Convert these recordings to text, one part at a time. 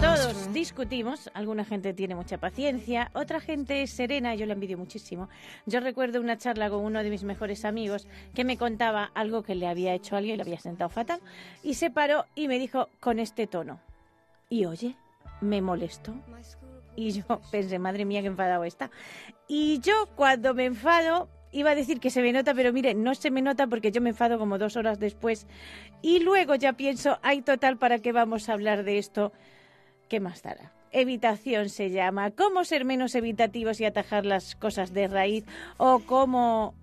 Todos discutimos, alguna gente tiene mucha paciencia, otra gente es serena, yo la envidio muchísimo. Yo recuerdo una charla con uno de mis mejores amigos que me contaba algo que le había hecho a alguien, le había sentado fatal, y se paró y me dijo con este tono, y oye, me molestó. Y yo pensé, madre mía, qué enfadado está. Y yo cuando me enfado, iba a decir que se me nota, pero mire, no se me nota porque yo me enfado como dos horas después. Y luego ya pienso, ay, total, ¿para qué vamos a hablar de esto? ¿Qué más dará? Evitación se llama. ¿Cómo ser menos evitativos y atajar las cosas de raíz? ¿O cómo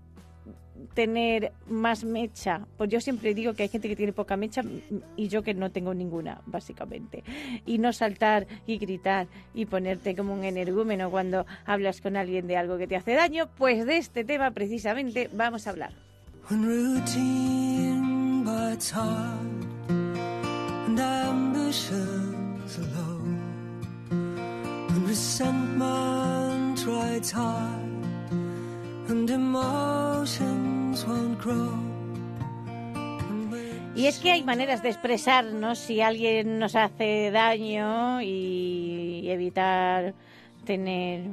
tener más mecha? Pues yo siempre digo que hay gente que tiene poca mecha y yo que no tengo ninguna, básicamente. Y no saltar y gritar y ponerte como un energúmeno cuando hablas con alguien de algo que te hace daño. Pues de este tema precisamente vamos a hablar. And ambitions Y es que hay maneras de expresarnos si alguien nos hace daño y evitar tener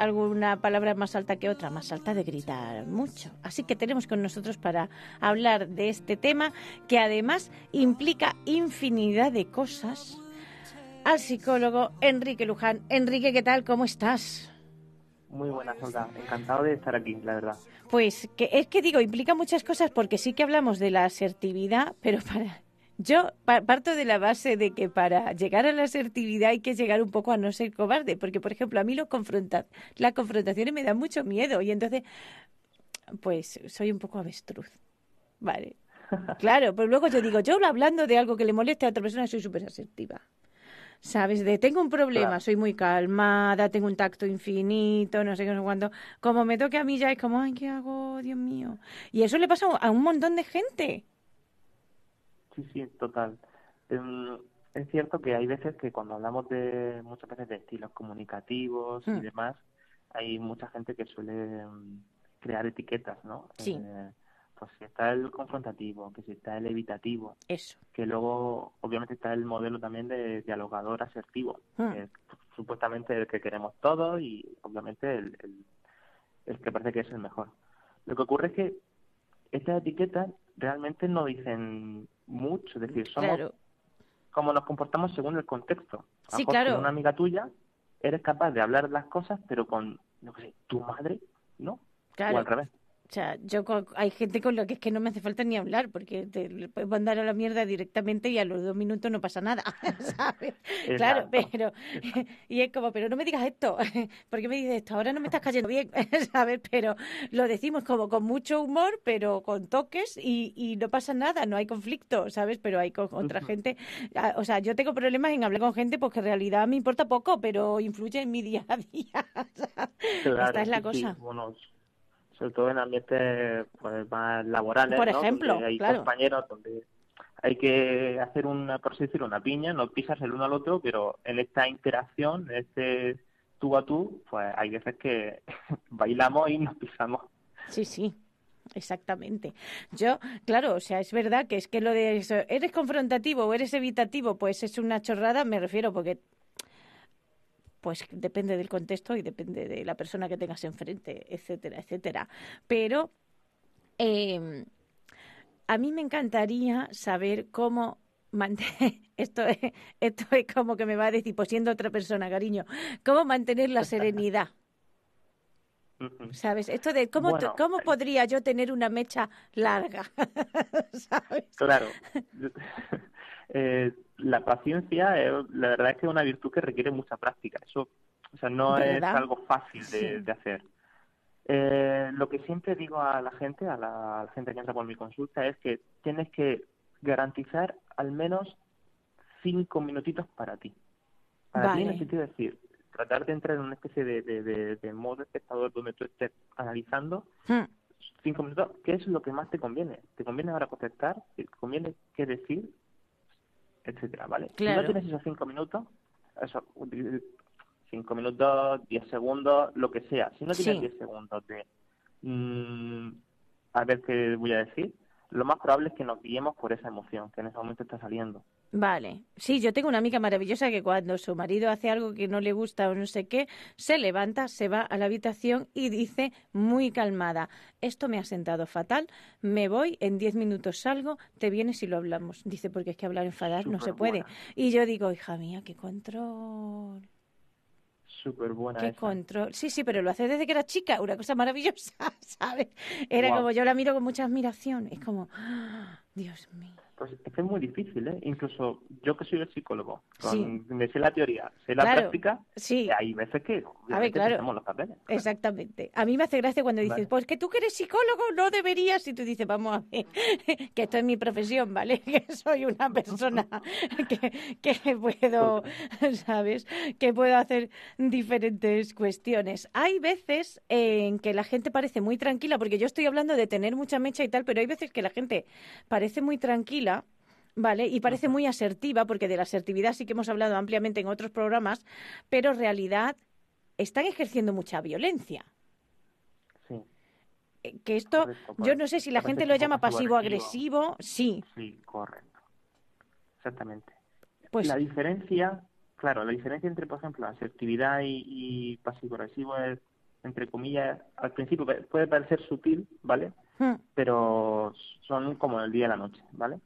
alguna palabra más alta que otra, más alta de gritar mucho. Así que tenemos con nosotros para hablar de este tema que además implica infinidad de cosas al psicólogo Enrique Luján. Enrique, ¿qué tal? ¿Cómo estás? Muy buena, Olga. Encantado de estar aquí, la verdad. Pues que es que digo, implica muchas cosas porque sí que hablamos de la asertividad, pero para yo pa- parto de la base de que para llegar a la asertividad hay que llegar un poco a no ser cobarde, porque por ejemplo a mí lo confronta las confrontaciones me dan mucho miedo y entonces pues soy un poco avestruz. Vale. Claro, pero luego yo digo, yo hablando de algo que le moleste a otra persona soy súper asertiva. ¿Sabes? De tengo un problema, Claro. soy muy calmada, tengo un tacto infinito, no sé qué, no sé cuándo. Como me toque a mí ya es como, ay, ¿qué hago? Dios mío. Y eso le pasa a un montón de gente. Sí, sí, total. Em, es cierto que hay veces que cuando hablamos de muchas veces de estilos comunicativos y demás, hay mucha gente que suele em, crear etiquetas, ¿no? Sí. Eh, pues si está el confrontativo, que si está el evitativo, Eso. que luego obviamente está el modelo también de dialogador asertivo, Hmm. que es supuestamente el que queremos todos y obviamente el, el, el que parece que es el mejor. Lo que ocurre es que estas etiquetas realmente no dicen mucho, es decir, somos Claro. como nos comportamos según el contexto. A Sí, claro. Con una amiga tuya eres capaz de hablar las cosas, pero con, no sé, tu madre, ¿no? Claro. O al revés. O sea, yo hay gente con la que es que no me hace falta ni hablar porque te puedes mandar a la mierda directamente y a los dos minutos no pasa nada, ¿sabes? Claro, pero y es como, pero no me digas esto, ¿por qué me dices esto? Ahora no me estás cayendo bien, ¿sabes? Pero lo decimos como con mucho humor, pero con toques y, y no pasa nada, no hay conflicto, ¿sabes? Pero hay con otra gente, o sea, yo tengo problemas en hablar con gente porque en realidad me importa poco, pero influye en mi día a día. ¿sabes? Claro, Esta es la sí, sí. cosa. Bueno, sobre todo en ambientes pues, más laborales, Por ejemplo, hay claro. compañeros donde hay que hacer una, por así decirlo, una piña, no pisas el uno al otro, pero en esta interacción, en este tú a tú, pues hay veces que bailamos y nos pisamos. Sí, sí, exactamente. Yo, claro, o sea, es verdad que es que lo de eso, eres confrontativo o eres evitativo, pues es una chorrada, me refiero, porque pues depende del contexto y depende de la persona que tengas enfrente, etcétera, etcétera. Pero eh, a mí me encantaría saber cómo mantener, esto es, esto es como que me va a decir, pues siendo otra persona, cariño, cómo mantener la serenidad. ¿Sabes? Esto de cómo, Bueno, cómo eh. podría yo tener una mecha larga, ¿sabes? Claro. Eh, la paciencia, la verdad es que es una virtud que requiere mucha práctica. Eso, o sea, no ¿De es verdad? algo fácil de, Sí. de hacer. Eh, lo que siempre digo a la gente, a la, a la gente que entra por mi consulta, es que tienes que garantizar al menos cinco minutitos para ti. Para ti en el sentido de decir, tratar de entrar en una especie de, de, de, de modo espectador donde tú estés analizando Hmm. cinco minutos, ¿qué es lo que más te conviene? ¿Te conviene ahora contestar? ¿Te conviene qué decir? Etcétera, ¿vale? Si Claro. no tienes esos cinco minutos, eso, cinco minutos, diez segundos, lo que sea. Si no tienes Sí. diez segundos de mm, a ver qué voy a decir, lo más probable es que nos guiemos por esa emoción que en ese momento está saliendo. Vale. Sí, yo tengo una amiga maravillosa que cuando su marido hace algo que no le gusta o no sé qué, se levanta, se va a la habitación y dice muy calmada, esto me ha sentado fatal, me voy, en diez minutos salgo, te vienes y lo hablamos. Dice, porque es que hablar enfadar no se puede. Y yo digo, hija mía, qué control. Súper buena Qué esa. control. Sí, sí, pero lo hace desde que era chica, una cosa maravillosa, ¿sabes? Era como yo la miro con mucha admiración. Es como, ¡ah! Dios mío. Pues es que es muy difícil, ¿eh? Incluso yo que soy el psicólogo, con, Sí. me sé la teoría, sé la Claro. práctica, Sí. hay veces que obviamente claro. pisamos los papeles. Exactamente. A mí me hace gracia cuando dices, Vale. pues que tú que eres psicólogo no deberías. Y tú dices, vamos a ver, que esto es mi profesión, ¿vale? Que soy una persona que, que puedo, ¿sabes? Que puedo hacer diferentes cuestiones. Hay veces en que la gente parece muy tranquila, porque yo estoy hablando de tener mucha mecha y tal, pero hay veces que la gente parece muy tranquila. ¿Vale? Y parece muy asertiva, porque de la asertividad sí que hemos hablado ampliamente en otros programas, pero en realidad están ejerciendo mucha violencia. Sí, Eh, Que esto, Correcto, yo no sé si la gente lo llama pasivo-agresivo. sí, sí, correcto. Exactamente. pues la diferencia, claro, la diferencia entre, por ejemplo, asertividad y, y pasivo-agresivo es, entre comillas, al principio puede- puede parecer sutil, ¿vale? mm, pero son como el día y la noche, ¿vale?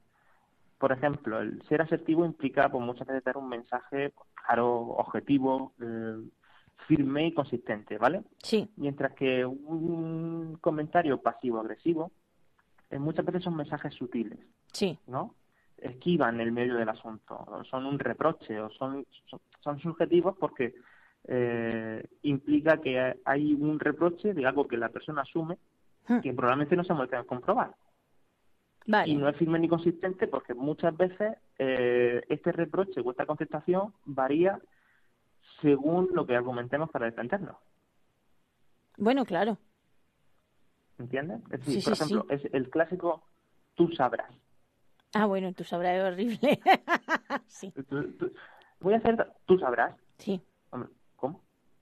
Por ejemplo, el ser asertivo implica pues, muchas veces dar un mensaje claro, objetivo, eh, firme y consistente, ¿vale? sí, Mientras que un comentario pasivo-agresivo eh, muchas veces son mensajes sutiles, sí, ¿no? Esquivan el medio del asunto, son un reproche, o son, son, son subjetivos porque eh, implica que hay un reproche de algo que la persona asume mm, que probablemente no se muestra a comprobar. Vale, Y no es firme ni consistente porque muchas veces eh, este reproche o esta contestación varía según lo que argumentemos para defendernos. bueno, claro, ¿Entiendes? Es decir, Sí, por sí, ejemplo, es el clásico tú sabrás. ah, bueno, tú sabrás, es horrible, sí, Tú- tú- voy a hacer, tú sabrás. sí, Hombre,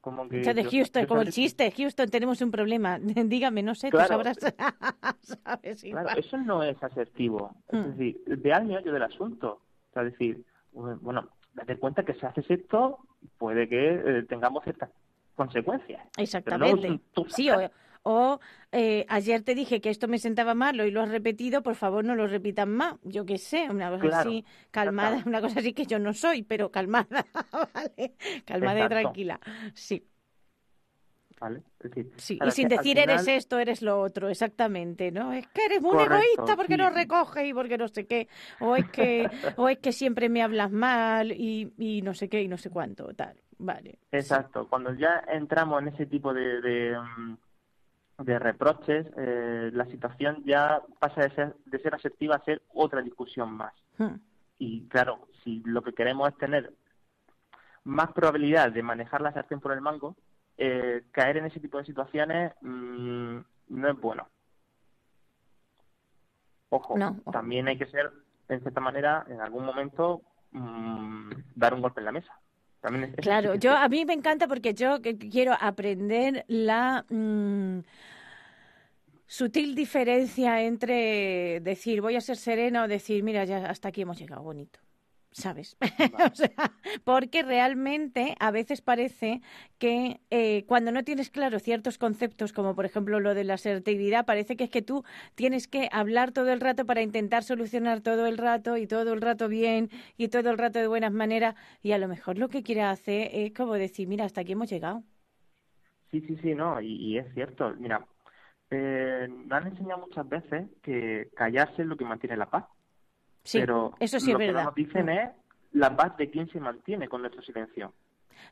¿Cómo que de Houston, yo como el chiste, Houston, tenemos un problema, dígame, no sé, tú Claro. sabrás, ¿sabes? Claro, eso no es asertivo. Es Hmm. decir, ve al meollo del asunto. O sea, decir, bueno, date cuenta que si haces esto, puede que eh, tengamos ciertas consecuencias. No Exactamente. es tú Sí, o, sabrás. O, eh, ayer te dije que esto me sentaba mal, hoy lo has repetido, por favor no lo repitan más. Yo qué sé, una cosa Claro, así, calmada, una cosa así que yo no soy, pero calmada, ¿vale? Calmada y tranquila. Sí, ¿vale? Sí. y sin decir eres esto, eres lo otro, exactamente, ¿no? Es que eres muy Correcto, egoísta porque no recoges y porque no sé qué, o es que, o es que siempre me hablas mal y, y no sé qué y no sé cuánto, tal. Vale. Exacto, cuando ya entramos en ese tipo de, de, mm, de reproches, eh, la situación ya pasa de ser, de ser asertiva a ser otra discusión más. Hmm. Y claro, si lo que queremos es tener más probabilidad de manejar la sartén por el mango, eh, caer en ese tipo de situaciones mm, no es bueno. Ojo, No, ojo. también hay que ser, en cierta manera, en algún momento, mm, dar un golpe en la mesa. También es- Claro, yo a mí me encanta porque yo quiero aprender la mm, sutil diferencia entre decir voy a ser serena o decir mira ya hasta aquí hemos llegado bonito. ¿Sabes? O sea, porque realmente a veces parece que eh, cuando no tienes claro ciertos conceptos, como por ejemplo lo de la asertividad, parece que es que tú tienes que hablar todo el rato para intentar solucionar todo el rato y todo el rato bien y todo el rato de buenas maneras y a lo mejor lo que quiere hacer es como decir, mira, hasta aquí hemos llegado. Sí, sí, sí, no, y, y es cierto. Mira, eh, me han enseñado muchas veces que callarse es lo que mantiene la paz. Sí, pero eso sí es lo que verdad. nos dicen es la paz de quién se mantiene con nuestro silencio.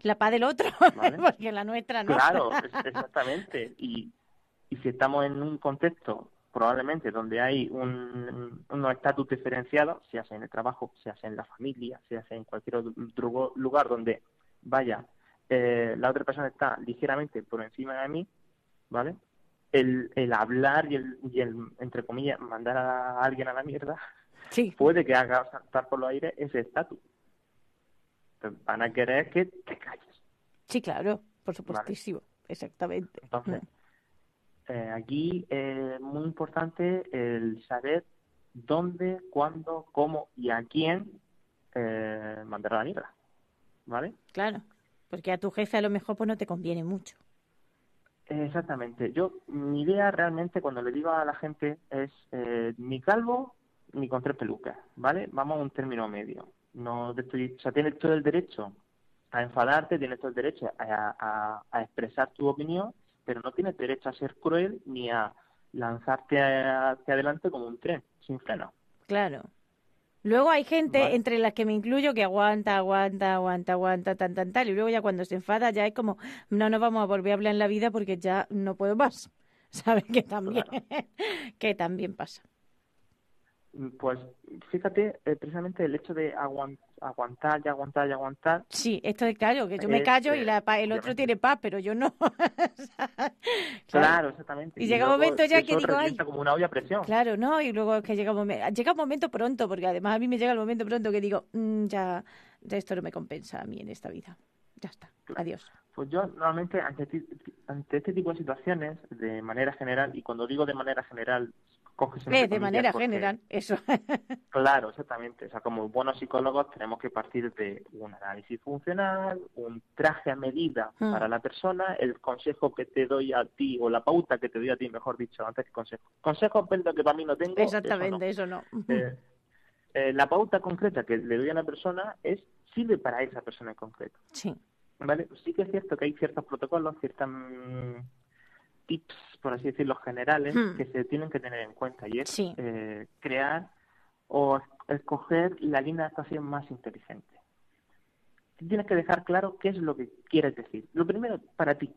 La paz del otro, Vale. porque la nuestra no. Claro, exactamente. Y, y si estamos en un contexto probablemente donde hay un, unos estatus diferenciados, se hace en el trabajo, se hace en la familia, se hace en cualquier otro lugar donde, vaya, eh, la otra persona está ligeramente por encima de mí, ¿vale? El, el hablar y el, y el, entre comillas, mandar a alguien a la mierda, Sí, puede que haga saltar por los aires ese estatus. Van a querer que te calles. sí, claro, por supuestísimo, exactamente. Entonces, eh, aquí es muy importante el saber dónde, cuándo, cómo y a quién eh, mandar a la mierda. ¿Vale? Claro, porque a tu jefe a lo mejor pues no te conviene mucho. Exactamente. Yo, mi idea realmente cuando le digo a la gente es eh, ni calvo ni con tres pelucas, ¿vale? Vamos a un término medio. No te estoy, o sea, tienes todo el derecho a enfadarte, tienes todo el derecho a, a- a expresar tu opinión, pero no tienes derecho a ser cruel ni a lanzarte hacia adelante como un tren, sin freno. Claro. Luego hay gente, Vale. entre las que me incluyo, que aguanta, aguanta, aguanta, aguanta, tan, tan, tal. Y luego ya cuando se enfada ya es como, no nos vamos a volver a hablar en la vida porque ya no puedo más. ¿Sabes? Que también, que también pasa. Pues fíjate, eh, precisamente el hecho de aguan- aguantar y aguantar y aguantar Sí, esto es claro, que yo me Es, callo y eh, la, pa- el otro tiene paz, pero yo no. Claro, exactamente. Y llega un momento ya que digo, ay, como una olla a presión. Claro, ¿no? Y luego es que llega un momento, llega un momento pronto, porque además a mí me llega el momento pronto que digo, "Mm, ya, ya esto no me compensa a mí en esta vida. Ya está, adiós. Pues yo normalmente ante, ante este tipo de situaciones, de manera general, y cuando digo de manera general, coges Eh, de manera porque- general, eso. Claro, exactamente. O sea, como buenos psicólogos tenemos que partir de un análisis funcional, un traje a medida Hmm. para la persona, el consejo que te doy a ti, o la pauta que te doy a ti, mejor dicho, antes que consejo. Consejos, pero que para mí no tengo. eso no. Exactamente, eso no. Eh, eh, la pauta concreta que le doy a la persona es sirve para esa persona en concreto. Sí, ¿Vale? Sí que es cierto que hay ciertos protocolos, ciertos mm, tips, por así decirlo, generales Hmm. que se tienen que tener en cuenta y es Sí. eh, crear o es- escoger la línea de actuación más inteligente. Tienes que dejar claro qué es lo que quieres decir. Lo primero, para ti,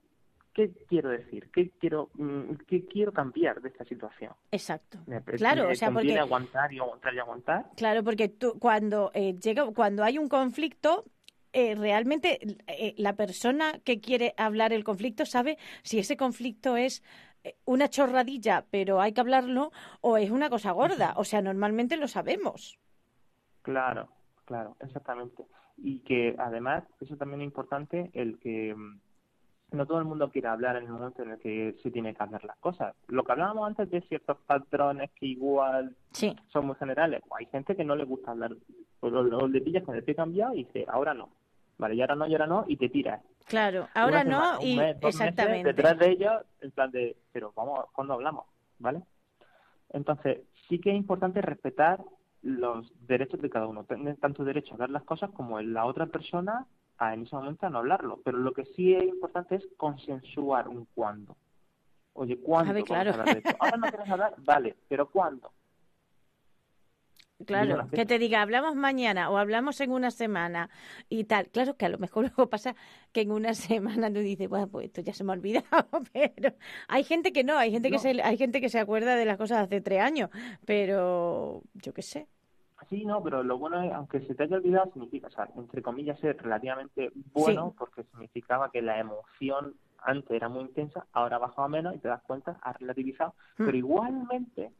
¿qué quiero decir? ¿Qué quiero, mm, qué quiero cambiar de esta situación? exacto. ¿Me, Claro, me o sea, porque aguantar y aguantar y aguantar? Claro, porque tú, cuando eh, llega, cuando hay un conflicto, eh, realmente eh, la persona que quiere hablar el conflicto sabe si ese conflicto es eh, una chorradilla, pero hay que hablarlo, o es una cosa gorda. O sea, normalmente lo sabemos. Claro, claro, exactamente. Y que además, eso también es importante, el que mm, no todo el mundo quiere hablar en el momento en el que se tiene que hablar las cosas. Lo que hablábamos antes de ciertos patrones que igual Sí, son muy generales, hay gente que no le gusta hablar, o, lo- o le pillas con el pie cambiado y dice, ahora no. Vale, y ahora no, y ahora no, y te tiras. claro. Ahora semana, no y mes, dos meses exactamente. detrás de ellos, en plan de, pero vamos, ¿cuándo hablamos? ¿Vale? Entonces, sí que es importante respetar los derechos de cada uno. Tienen tanto derecho a hablar las cosas como la otra persona a en ese momento a no hablarlo. Pero lo que sí es importante es consensuar un cuándo. Oye, ¿cuándo A ver, vamos claro. a hablar de esto? Ahora no quieres hablar, vale, pero ¿cuándo? Claro, que te diga, hablamos mañana o hablamos en una semana y tal. Claro que a lo mejor luego pasa que en una semana tú dices, bueno, pues esto ya se me ha olvidado, pero hay gente que no, hay gente que se, hay gente que se acuerda de las cosas de hace tres años, pero yo qué sé. Sí, no, pero lo bueno es, aunque se te haya olvidado, significa, o sea, entre comillas, ser relativamente bueno, Sí. porque significaba que la emoción antes era muy intensa, ahora ha bajado a menos y te das cuenta, has relativizado. Mm. Pero igualmente,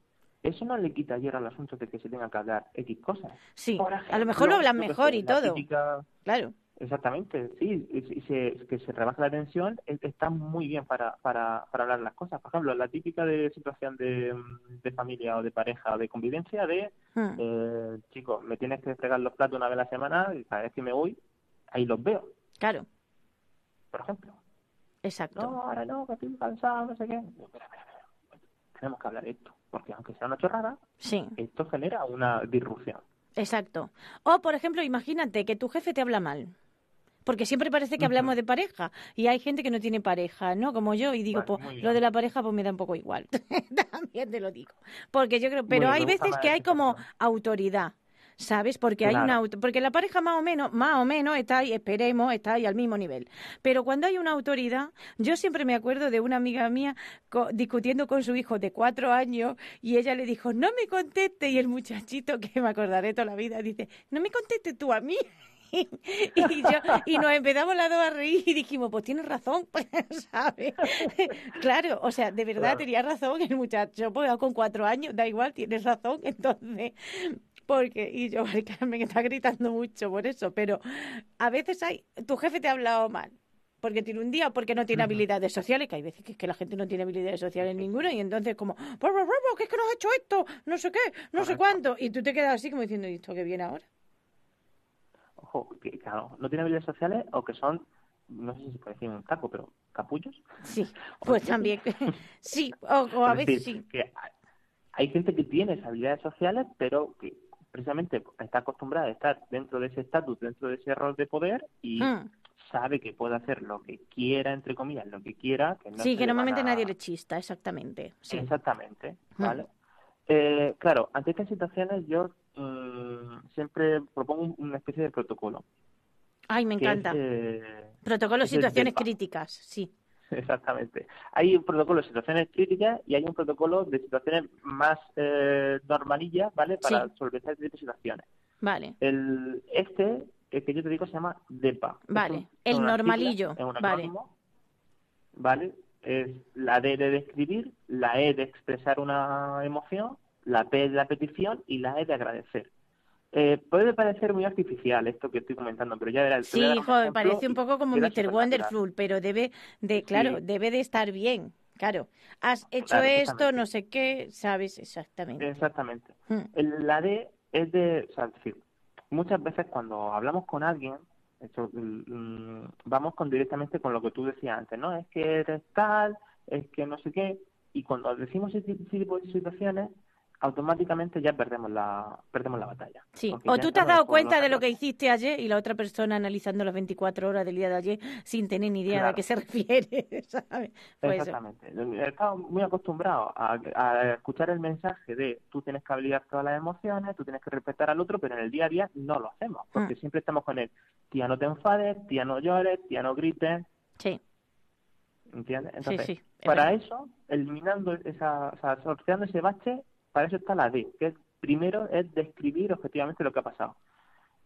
eso no le quita ayer al asunto de que se tenga que hablar X cosas. Sí, a lo mejor lo hablan mejor y todo, claro. Exactamente, sí, y, se, que se rebaja la tensión es- está muy bien para, para, para hablar las cosas. Por ejemplo, la típica de situación de, de familia o de pareja o de convivencia de, Mm. eh, chicos, me tienes que fregar los platos una vez a la semana y cada vez que me voy, ahí los veo, Claro, por ejemplo. exacto. No, ahora no, que estoy cansado, no sé qué. Espera, espera, espera. Tenemos que hablar de esto, porque aunque sea una chorrada, Sí, esto genera una disrupción. exacto. O, por ejemplo, imagínate que tu jefe te habla mal. Porque siempre parece que hablamos de pareja y hay gente que no tiene pareja, ¿no? Como yo y digo, pues lo de la pareja pues me da un poco igual. También te lo digo. Porque yo creo, pero hay veces que hay como autoridad. ¿Sabes? Porque hay una auto- porque la pareja más o menos, más o menos está ahí, esperemos, está ahí al mismo nivel. Pero cuando hay una autoridad, yo siempre me acuerdo de una amiga mía co- discutiendo con su hijo de cuatro años y ella le dijo, no me conteste y el muchachito que me acordaré toda la vida dice, no me conteste tú a mí. y, yo, y nos empezamos las dos a reír y dijimos, pues tienes razón, pues, ¿sabes? claro, o sea, de verdad Claro. tenía razón el muchacho, pues con cuatro años, da igual, tienes razón, entonces, porque, y yo, Carmen, está gritando mucho por eso, pero a veces hay, tu jefe te ha hablado mal. Porque tiene un día o porque no tiene habilidades sociales, que hay veces que, es que la gente no tiene habilidades sociales ninguna, y entonces como, "Brr, brr, brr, brr, ¿qué es que no has hecho esto? No sé qué, no sé cuánto. Y tú te quedas así como diciendo, ¿y esto qué viene ahora? Ojo, que claro, no tiene habilidades sociales o que son, no sé si se decir un taco, pero capullos. Sí, pues también. Sí, o, o a Es veces decir, sí. que hay- hay gente que tiene esas habilidades sociales, pero que precisamente está acostumbrada a estar dentro de ese estatus, dentro de ese rol de poder y Mm. sabe que puede hacer lo que quiera, entre comillas, lo que quiera. Que no Sí, que normalmente a- nadie le chista, exactamente. Sí. Exactamente, Mm. ¿vale? Eh, claro, ante estas situaciones yo mm, siempre propongo un- una especie de protocolo. Ay, me que es, encanta. eh, Protocolo, situaciones críticas, sí. Exactamente. Hay un protocolo de situaciones críticas y hay un protocolo de situaciones más eh, normalillas, ¿vale? Para Sí. solventar este tipo de situaciones. Vale, El, este, el que yo te digo, se llama DEPA. Vale, un- el normalillo, es un vale. acrónimo, ¿Vale? Es la D de describir, la E de expresar una emoción, la P de la petición y la E de agradecer. Eh, puede parecer muy artificial esto que estoy comentando, pero ya verás. Sí, joder, ejemplo parece un poco como Mr. Wonderful, pero debe de, claro, Sí. debe de estar bien, claro. Has hecho Claro, esto, no sé qué, sabes exactamente. Exactamente. Mm, El- La D es de, o sea, es decir, muchas veces cuando hablamos con alguien, eso, mm, vamos con directamente con lo que tú decías antes, ¿no? Es que eres tal, es que no sé qué, y cuando decimos ese tipo de situaciones, automáticamente ya perdemos la perdemos la batalla. Sí, Porque o tú te has dado cuenta de lo que hiciste ayer y la otra persona analizando las 24 horas del día de ayer sin tener ni idea de a qué se refiere. Pues. Exactamente. Estamos muy acostumbrados a, a escuchar el mensaje de tú tienes que habilitar todas las emociones, tú tienes que respetar al otro, pero en el día a día no lo hacemos, porque Mm. siempre estamos con el tía no te enfades, tía no llores, tía no grites, Sí, ¿entiendes? sí, Entonces, sí. es para eso, eliminando esa, o sea, sorteando ese bache, para eso está la D, que es, primero es describir objetivamente lo que ha pasado.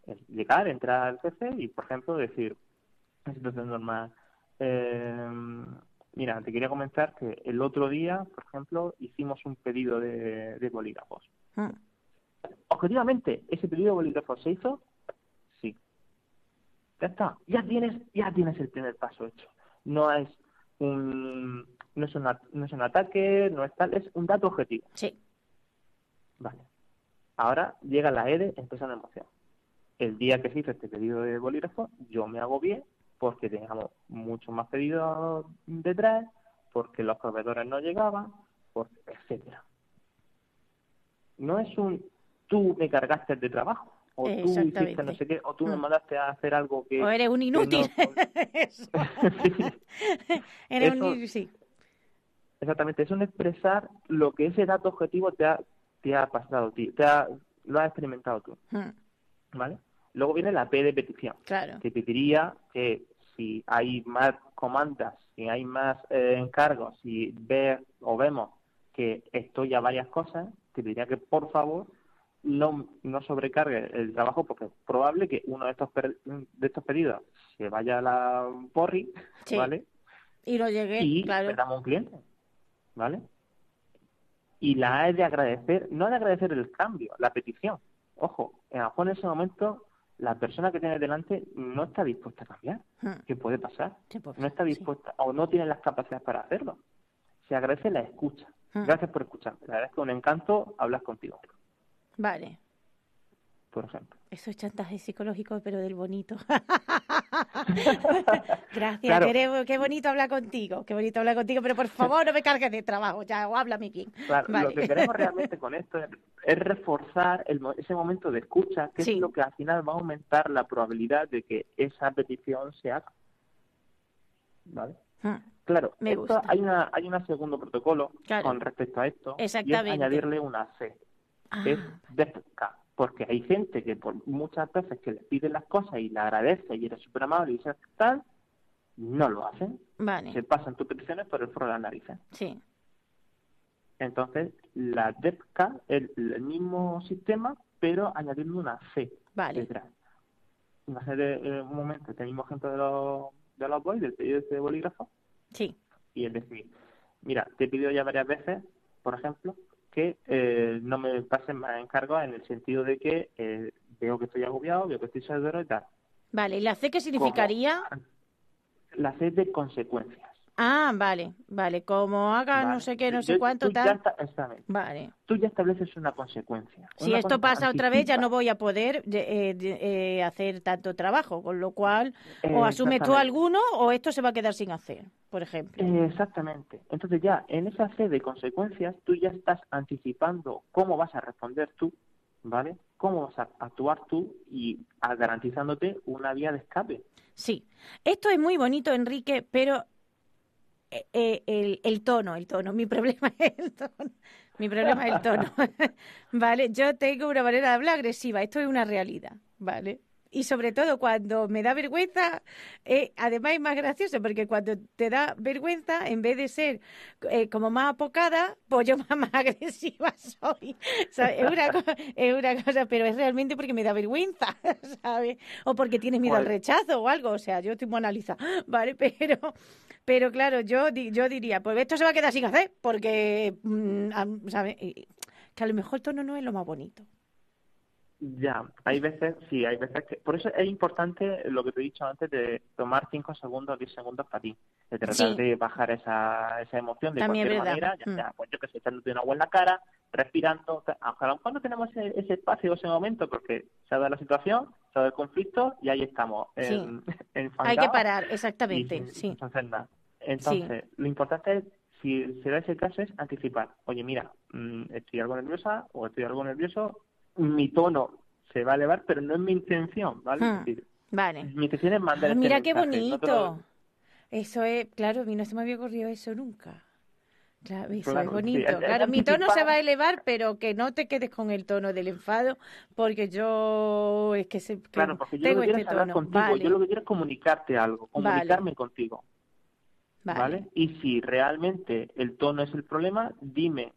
Es llegar, entrar al CC y, por ejemplo, decir, en situación normal, eh, mira, te quería comentar que el otro día, por ejemplo, hicimos un pedido de, de bolígrafos. Mm, Objetivamente, ¿ese pedido de bolígrafos se hizo? Sí. Ya está. Ya tienes, ya tienes el primer paso hecho. No es un, no es, una- no es un ataque, no es tal, es un dato objetivo. Sí, Vale. Ahora llega la EDE, empieza una emoción. El día que se hizo este pedido de bolígrafo, yo me hago bien porque teníamos muchos más pedidos detrás, porque los proveedores no llegaban, por, etcétera. No es un tú me cargaste de trabajo, o tú hiciste no sé qué, o tú me mandaste a hacer algo que... o eres un inútil. no- Eso. Sí. eres un Eso- inútil, sí. Exactamente, es un expresar lo que ese dato objetivo te ha, te ha pasado, ti- te ha, lo has experimentado tú, Mm, ¿vale? Luego viene la P de petición. Claro. Te pediría que si hay más comandas, si hay más eh, encargos, si ve o vemos que estoy a varias cosas, te pediría que por favor no, no sobrecargue el trabajo porque es probable que uno de estos per- de estos pedidos se vaya a la porri, Sí. ¿vale? Y no llegué, y claro. perdamos un cliente, ¿vale? Y la A es de agradecer, no de agradecer el cambio, la petición. Ojo, a lo mejor en ese momento la persona que tiene delante no está dispuesta a cambiar. Mm, ¿Qué puede pasar? sí, pues, No está sí. dispuesta o no tiene las capacidades para hacerlo. Se agradece la escucha. Mm. Gracias por escucharme. La verdad es que un encanto hablar contigo, Vale. Por ejemplo. Eso es chantaje psicológico, pero del bonito. Gracias, Claro. qué, qué bonito hablar contigo, qué bonito hablar contigo, pero por favor no me cargues de trabajo, ya, o háblame bien. Claro, Vale. lo que queremos realmente con esto es, es reforzar el ese momento de escucha, que Sí. es lo que al final va a aumentar la probabilidad de que esa petición se haga. ¿Vale? Mm, Claro, Me esto gusta. hay una hay un segundo protocolo Claro. con respecto a esto y es añadirle una C, Ah, es DEFCA. Porque hay gente que por muchas veces que le piden las cosas y le agradece y eres súper amable y dices tal, no lo hacen. Vale. Se pasan tus peticiones por el foro de las narices. Sí. Entonces, la DEPCA es el mismo sistema, pero añadiendo una C Vale. detrás. De eh, un momento, este mismo ejemplo de los, de los boys, del pedido de bolígrafo, Sí. y es decir, mira, te he pedido ya varias veces, por ejemplo, que eh, no me pasen más encargos en el sentido de que eh, veo que estoy agobiado, veo que estoy severo y tal. Vale. ¿Y la C qué significaría? La C de consecuencias. Ah, vale. Vale. Como haga no sé qué, no Yo- sé cuánto, tal. exactamente. Vale. Tú ya estableces una consecuencia. Si Una esto pasa otra vez, ya no voy a poder de- eh, eh, hacer tanto trabajo, con lo cual, Eh, o asumes tú alguno o esto se va a quedar sin hacer, por ejemplo. Eh, Exactamente. Entonces ya en esa C de consecuencias tú ya estás anticipando cómo vas a responder tú, ¿vale? Cómo vas a actuar tú y garantizándote una vía de escape. Sí, esto es muy bonito, Enrique, pero eh, eh, el, el tono, el tono, mi problema es el tono. Mi problema es el tono. ¿Vale? Yo tengo una manera de hablar agresiva, esto es una realidad, ¿vale? Y sobre todo cuando me da vergüenza, eh, además es más gracioso porque cuando te da vergüenza, en vez de ser eh, como más apocada, pues yo más, más agresiva soy. ¿sabes? Es, una cosa, es una cosa, pero es realmente porque me da vergüenza, ¿sabes? O porque tienes miedo al rechazo o algo, o sea, yo estoy muy analizada, ¿vale? Pero, pero claro, yo, yo diría, pues esto se va a quedar sin hacer porque, mm, ¿sabes? Que a lo mejor el tono no es lo más bonito. Ya, hay veces, sí, hay veces que... Por eso es importante lo que te he dicho antes de tomar 5 segundos, 10 segundos para ti. De tratar Sí. de bajar esa, esa emoción de También cualquier manera, ya Mm. sea, pues yo que sé, echándote una agua en la cara, respirando, ta- aunque a lo mejor no tenemos ese, ese espacio o ese momento porque se ha dado la situación, se ha dado el conflicto y ahí estamos. Sí. En, Hay que parar, exactamente, sí. nada. Entonces, lo importante es, si se da ese caso, es anticipar. Oye, mira, mm, estoy algo nerviosa o estoy algo nervioso, mi tono se va a elevar, pero no es mi intención, ¿vale? Hmm. Es decir, Vale. mi intención es mandar Ah, este mira qué mensaje, no bonito. Eso es, claro, a mí no se me había ocurrido eso nunca. Claro, eso Claro, es bonito. claro, mi tono se va a elevar, pero que no te quedes con el tono del enfado, porque yo es que, se, que Claro, porque yo tengo lo que quiero este tono. contigo, Vale, yo lo que quiero es comunicarte algo, Vale. comunicarme contigo, vale. ¿vale? Y si realmente el tono es el problema, dime,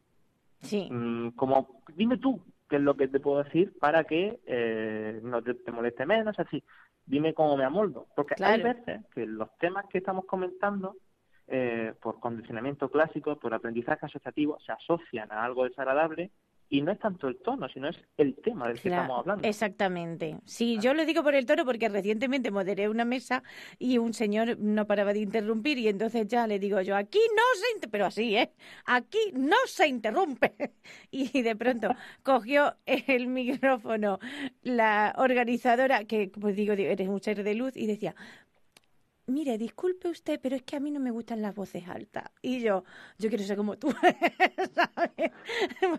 Sí, mm, como, dime tú qué es lo que te puedo decir para que eh, no te, te moleste menos, así, dime cómo me amoldo, porque hay veces que los temas que estamos comentando, eh, por condicionamiento clásico, por aprendizaje asociativo, se asocian a algo desagradable y no es tanto el tono, sino es el tema del que Claro, estamos hablando. exactamente. Sí, yo lo digo por el tono porque recientemente moderé una mesa y un señor no paraba de interrumpir y entonces ya le digo yo, aquí no se, inter-", pero así, ¿eh? Aquí no se interrumpe. Y de pronto cogió el micrófono la organizadora, que pues digo, eres un ser de luz, y decía, mire, disculpe usted, pero es que a mí no me gustan las voces altas. Y yo, yo quiero ser como tú, ¿sabes?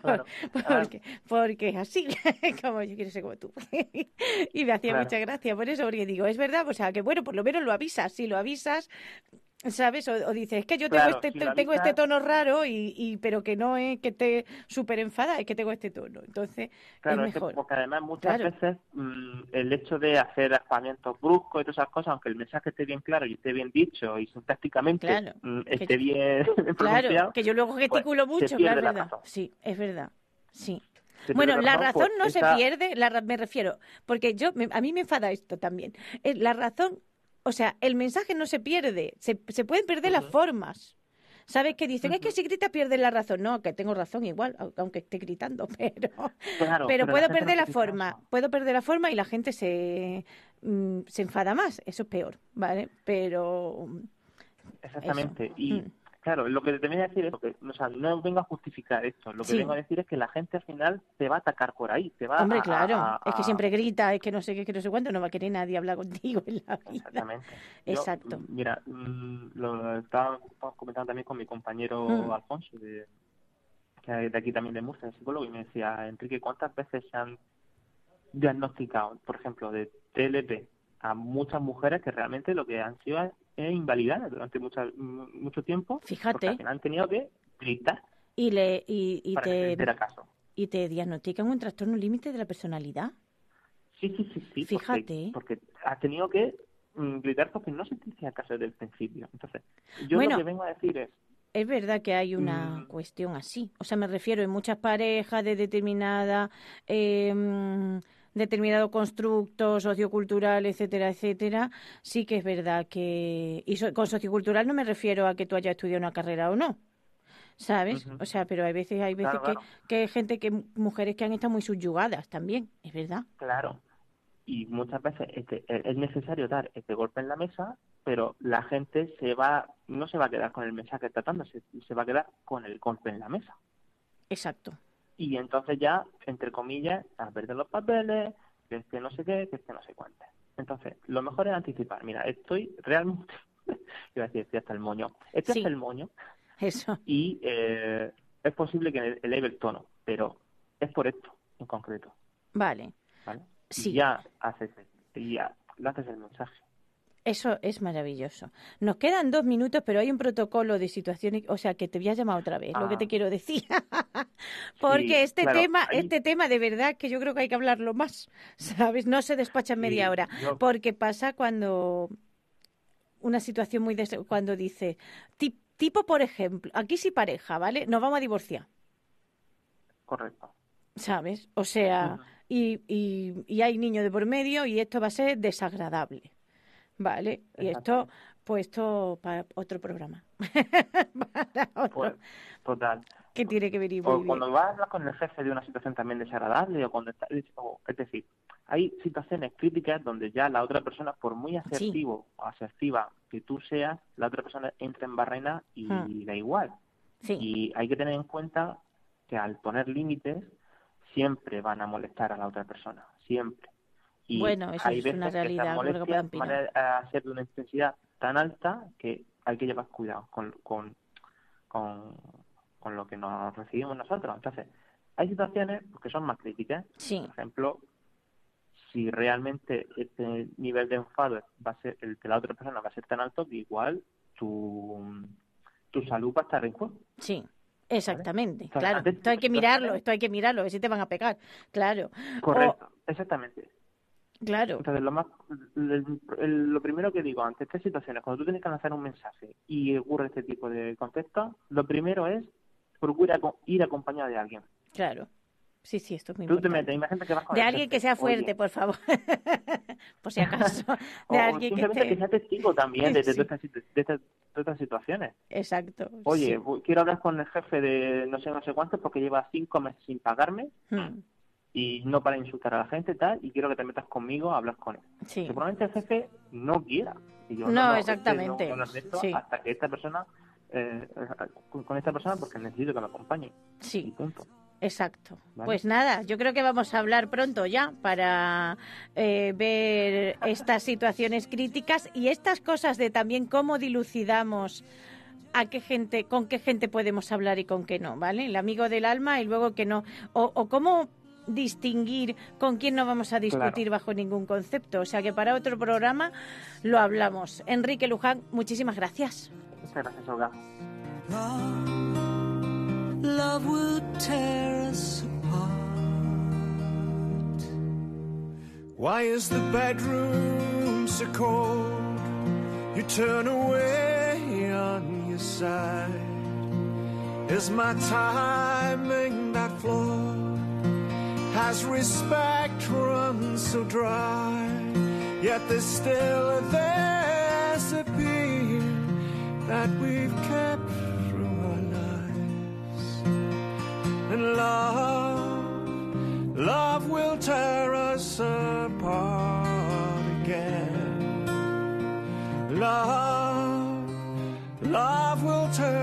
Claro. Porque, porque es así, como yo quiero ser como tú. y me hacía Claro. mucha gracia por eso, porque digo, es verdad, o sea, que bueno, por lo menos lo avisas, si lo avisas, ¿sabes? O, o dices, es que yo tengo, Claro, este, si tengo este tono raro, y, y pero que no es que esté súper enfada, es que tengo este tono. Entonces, Claro, es es que mejor. porque además muchas Claro. veces mm, el hecho de hacer aspavientos bruscos y todas esas cosas, aunque el mensaje esté bien claro y esté bien dicho y sintácticamente Claro, mm, que- esté bien Claro, pronunciado, que yo luego gesticulo pues, mucho, se claro, es verdad. razón. Sí, es verdad. Sí. Bueno, la razón pues, no se pierde, la, me refiero, porque yo me- a mí me enfada esto también. Eh, La razón, o sea, el mensaje no se pierde, se, se pueden perder las formas. ¿Sabes qué dicen? Es que si gritas pierdes la razón. No, que tengo razón igual, au- aunque esté gritando, pero Claro, pero la puedo perder la forma, puedo perder la forma y la gente se mm, se enfada más, eso es peor, ¿vale? Pero mm, Exactamente. eso. Y Mm. Claro, lo que te venía a decir es que, o sea, no vengo a justificar esto. Lo que Sí. vengo a decir es que la gente al final te va a atacar por ahí, te va Hombre, a, claro, a- es que a- siempre grita, es que no sé qué, que no sé cuánto, no va a querer nadie hablar contigo en la vida. Exactamente. Yo, Exacto. mm, mira, mm, lo estaba comentando también con mi compañero Mm. Alfonso, de, de aquí también de Murcia, el psicólogo, y me decía, Enrique, ¿cuántas veces se han diagnosticado, por ejemplo, de TLP a muchas mujeres que realmente lo que han sido invalidadas durante mucha, mucho tiempo? Porque Fíjate, al final han tenido que gritar y le y, y para que te hiciera caso. y te diagnostican un trastorno límite de la personalidad. Sí, sí, sí, sí. Fíjate. Porque, porque has tenido que mm, gritar porque no se te hacía caso desde el principio. Entonces, yo Bueno. lo que vengo a decir es, Es verdad que hay una Mm. cuestión así. O sea, me refiero en muchas parejas de determinada, eh, determinado constructo sociocultural, etcétera, etcétera. Sí que es verdad que... Y so- con sociocultural no me refiero a que tú hayas estudiado una carrera o no. ¿Sabes? O sea, pero hay veces, hay veces Claro, que, claro. que hay gente que, mujeres que han estado muy subyugadas también, es verdad. claro, y muchas veces este, es es necesario dar este golpe en la mesa, pero la gente se va, no se va a quedar con el mensaje tratando, se, se va a quedar con el golpe en la mesa. Exacto. Y entonces ya, entre comillas, a perder los papeles, que este no sé qué, que este no sé cuánto. Entonces, lo mejor es anticipar. Mira, estoy realmente, iba a decir, estoy hasta el moño, estoy Sí. hasta el moño Eso. y eh, es posible que eleve el tono, pero es por esto en concreto, Vale. ¿vale? Sí. Y ya haces, y ya haces el mensaje. Eso es maravilloso. Nos quedan dos minutos, pero hay un protocolo de situaciones, o sea, que te voy a llamar otra vez, lo que Ah. te quiero decir. Porque Sí, este claro, tema, ahí- este tema de verdad que yo creo que hay que hablarlo más, ¿sabes? No se despacha en media hora. yo- Porque pasa cuando una situación muy des- cuando dice ti- tipo por ejemplo, aquí sí pareja, ¿vale? Nos vamos a divorciar, Correcto. ¿sabes? O sea, y, y, y hay niños de por medio y esto va a ser desagradable, ¿vale? Y esto, Exacto. pues esto para otro programa, para otro, Pues, total. que tiene que venir muy O bien. cuando vas a hablar con el jefe de una situación también desagradable, o cuando está, o- es decir, hay situaciones críticas donde ya la otra persona, por muy asertivo o asertiva que tú seas, la otra persona entra en barrena y Hmm. da igual. Sí, Y hay que tener en cuenta que al poner límites siempre van a molestar a la otra persona, siempre. Y Bueno, eso hay es veces una realidad, que molestias van a ser de una intensidad tan alta que hay que llevar cuidado con, con, con, con lo que nos recibimos nosotros. Entonces, hay situaciones que son más críticas. sí, Por ejemplo, si realmente este nivel de enfado va a ser el de la otra persona va a ser tan alto que igual tu, tu salud va a estar en juego. sí. Exactamente, claro. Esto hay que mirarlo, esto hay que mirarlo, a ver si te van a pegar. Claro, Correcto, exactamente. Claro. Entonces, lo más, el- el- lo primero que digo ante estas situaciones, cuando tú tienes que lanzar un mensaje y ocurre este tipo de contexto, lo primero es procura ir acompañado de alguien. Claro. Sí, sí, esto es muy Tú te importante. metes, imagínate que vas con De alguien jefe, que sea fuerte, oye, por favor. por si acaso. De o alguien que simplemente que, esté... sea testigo también de, de Sí. todas estas, de estas- de estas situaciones. Exacto. Oye, sí. quiero hablar con el jefe de no sé, no sé cuánto porque lleva cinco meses sin pagarme Hmm, y no para insultar a la gente y tal, y quiero que te metas conmigo a hablar con él. Sí. Seguramente el jefe no quiera. Y yo, No, exactamente, no a hablar de esto sí. hasta que esta persona, eh, con esta persona porque necesito que me acompañe. Y Sí, punto. exacto. Vale. Pues nada, yo creo que vamos a hablar pronto ya para eh, ver estas situaciones críticas y estas cosas de también cómo dilucidamos a qué gente, con qué gente podemos hablar y con qué no, ¿vale? El amigo del alma y luego que no. O, o cómo distinguir con quién no vamos a discutir bajo ningún concepto. O sea que para otro programa lo hablamos. Enrique Luján, muchísimas gracias. Muchas gracias, Olga. Love, love will tear us apart. Why is the bedroom so cold? You turn away on your side. Is my timing that flawed? Has respect run so dry? Yet there's still there's a being that we've kept through our lives. And love, love will tear us apart again. Love, love will tear